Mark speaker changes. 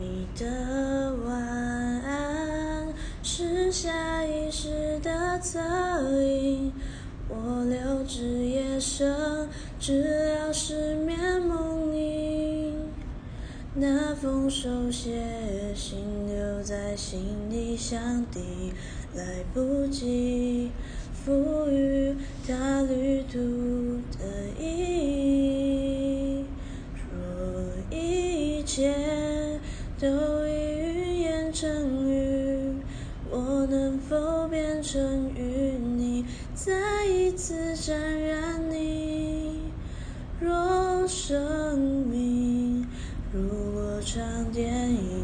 Speaker 1: 你的晚安是下意识的侧影，我留至夜深，治疗失眠梦呓。那封手写信留在心里，想抵来不及赋予它旅途的意义。若一切都已云烟成雨，我能否变成与你再一次沾染你？若生命如果场电影，